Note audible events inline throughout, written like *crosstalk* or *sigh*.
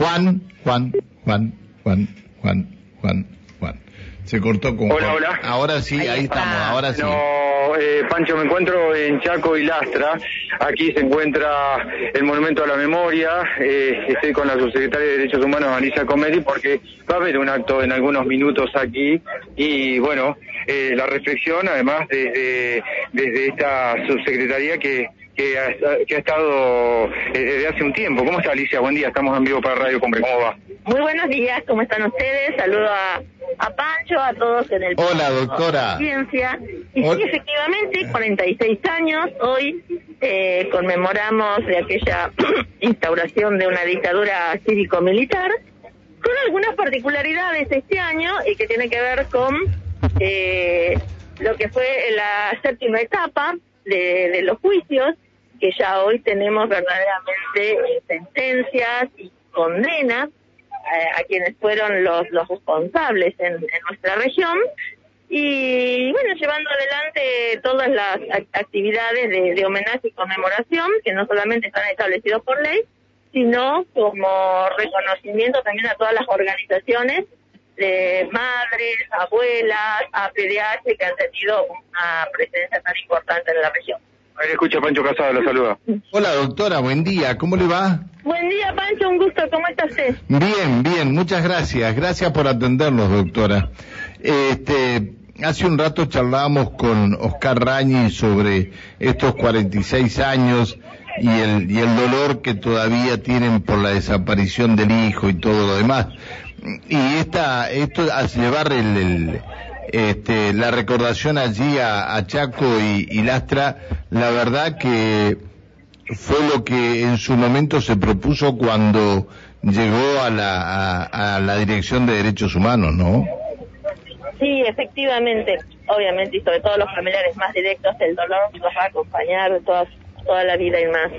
Juan, Juan, Juan, Juan, Juan, Juan, Juan. Se cortó con Hola, Juan. hola. Ahora sí, ahí, estamos, ahora sí. No, eh, Pancho, me encuentro en Chaco y Lastra. Aquí se encuentra el Monumento a la Memoria. Eh, estoy con la subsecretaria de Derechos Humanos, Alicia Comedi, porque va a haber un acto en algunos minutos aquí. Y bueno, eh, la reflexión, además, desde, desde esta subsecretaría que, que, ha, que ha estado eh, desde hace un tiempo. ¿Cómo está, Alicia? Buen día, estamos en vivo para Radio Combre. ¿Cómo va? Muy buenos días, ¿cómo están ustedes? Saludo a, a Pancho, a todos en el Hola, doctora. Ciencia. Y Hol- sí, efectivamente, 46 años, hoy eh, conmemoramos de aquella *clears throat* instauración de una dictadura cívico-militar, con algunas particularidades este año y que tiene que ver con eh, lo que fue la séptima etapa de, de los juicios, que ya hoy tenemos verdaderamente eh, sentencias y condenas eh, a quienes fueron los, los responsables en, nuestra región y bueno, llevando adelante todas las ac- actividades de, de homenaje y conmemoración que no solamente están establecidos por ley, sino como reconocimiento también a todas las organizaciones de madres, abuelas, APDH que han tenido una presencia tan importante en la región. Ahí le escucha Pancho Casado, lo saluda. Hola, doctora, buen día. ¿Cómo le va? Buen día, Pancho, un gusto, ¿cómo está usted? Bien, bien, muchas gracias. Gracias por atendernos, doctora. Este, hace un rato charlábamos con Oscar Rañi sobre estos 46 años y el, y el dolor que todavía tienen por la desaparición del hijo y todo lo demás. Y esta, esto, al llevar el, el, este, la recordación allí a, a Chaco y, Lastra, la verdad que fue lo que en su momento se propuso cuando llegó a la, a, a la Dirección de Derechos Humanos, ¿no? Sí, efectivamente, obviamente, y sobre todo los familiares más directos, el dolor nos va a acompañar toda, toda la vida y más.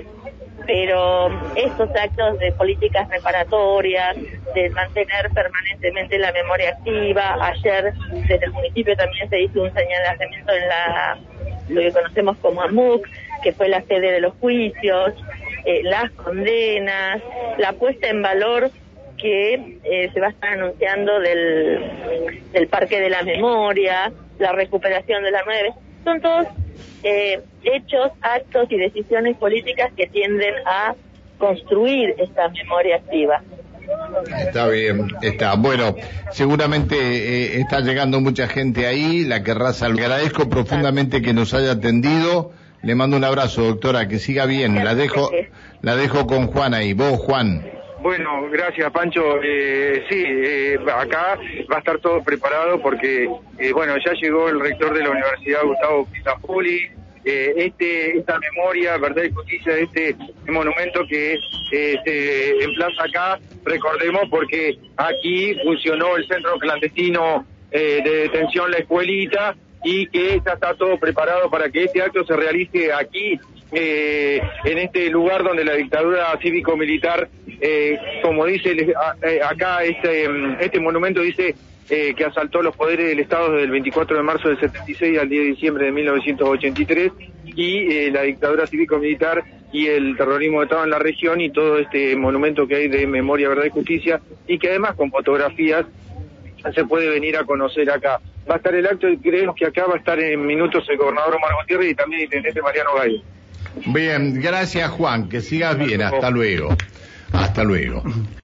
Pero estos actos de políticas reparatorias, de mantener permanentemente la memoria activa, ayer desde el municipio también se hizo un señalamiento en la lo que conocemos como AMUC, que fue la sede de los juicios, eh, las condenas, la puesta en valor que eh, se va a estar anunciando del, del Parque de la Memoria, la recuperación de la 9. Son todos eh, hechos, actos y decisiones políticas que tienden a construir esta memoria activa. Está bien, está. Bueno, seguramente eh, está llegando mucha gente ahí, la querrá saludar. Agradezco profundamente que nos haya atendido. Le mando un abrazo, doctora, que siga bien. La dejo, la dejo con Juan ahí. Vos, Juan. Bueno, gracias Pancho. Eh, sí, eh, acá va a estar todo preparado porque, eh, bueno, ya llegó el rector de la Universidad, Gustavo Pizapoli. Eh, este, esta memoria, verdad y justicia de este monumento que eh, se emplaza acá, recordemos porque aquí funcionó el centro clandestino eh, de detención La Escuelita y que ya está todo preparado para que este acto se realice aquí eh, en este lugar donde la dictadura cívico-militar, eh, como dice eh, acá este, mm, este monumento dice eh, que asaltó los poderes del Estado desde el 24 de marzo del 76 al 10 de diciembre de 1983 y eh, la dictadura cívico-militar y el terrorismo de Estado en la región y todo este monumento que hay de memoria, verdad y justicia y que además con fotografías se puede venir a conocer acá. Va a estar el acto y creemos que acá va a estar en minutos el gobernador Omar Gutiérrez y también el intendente Mariano Gallo. Bien, gracias, Juan. Que sigas bien. Hasta luego. Hasta luego.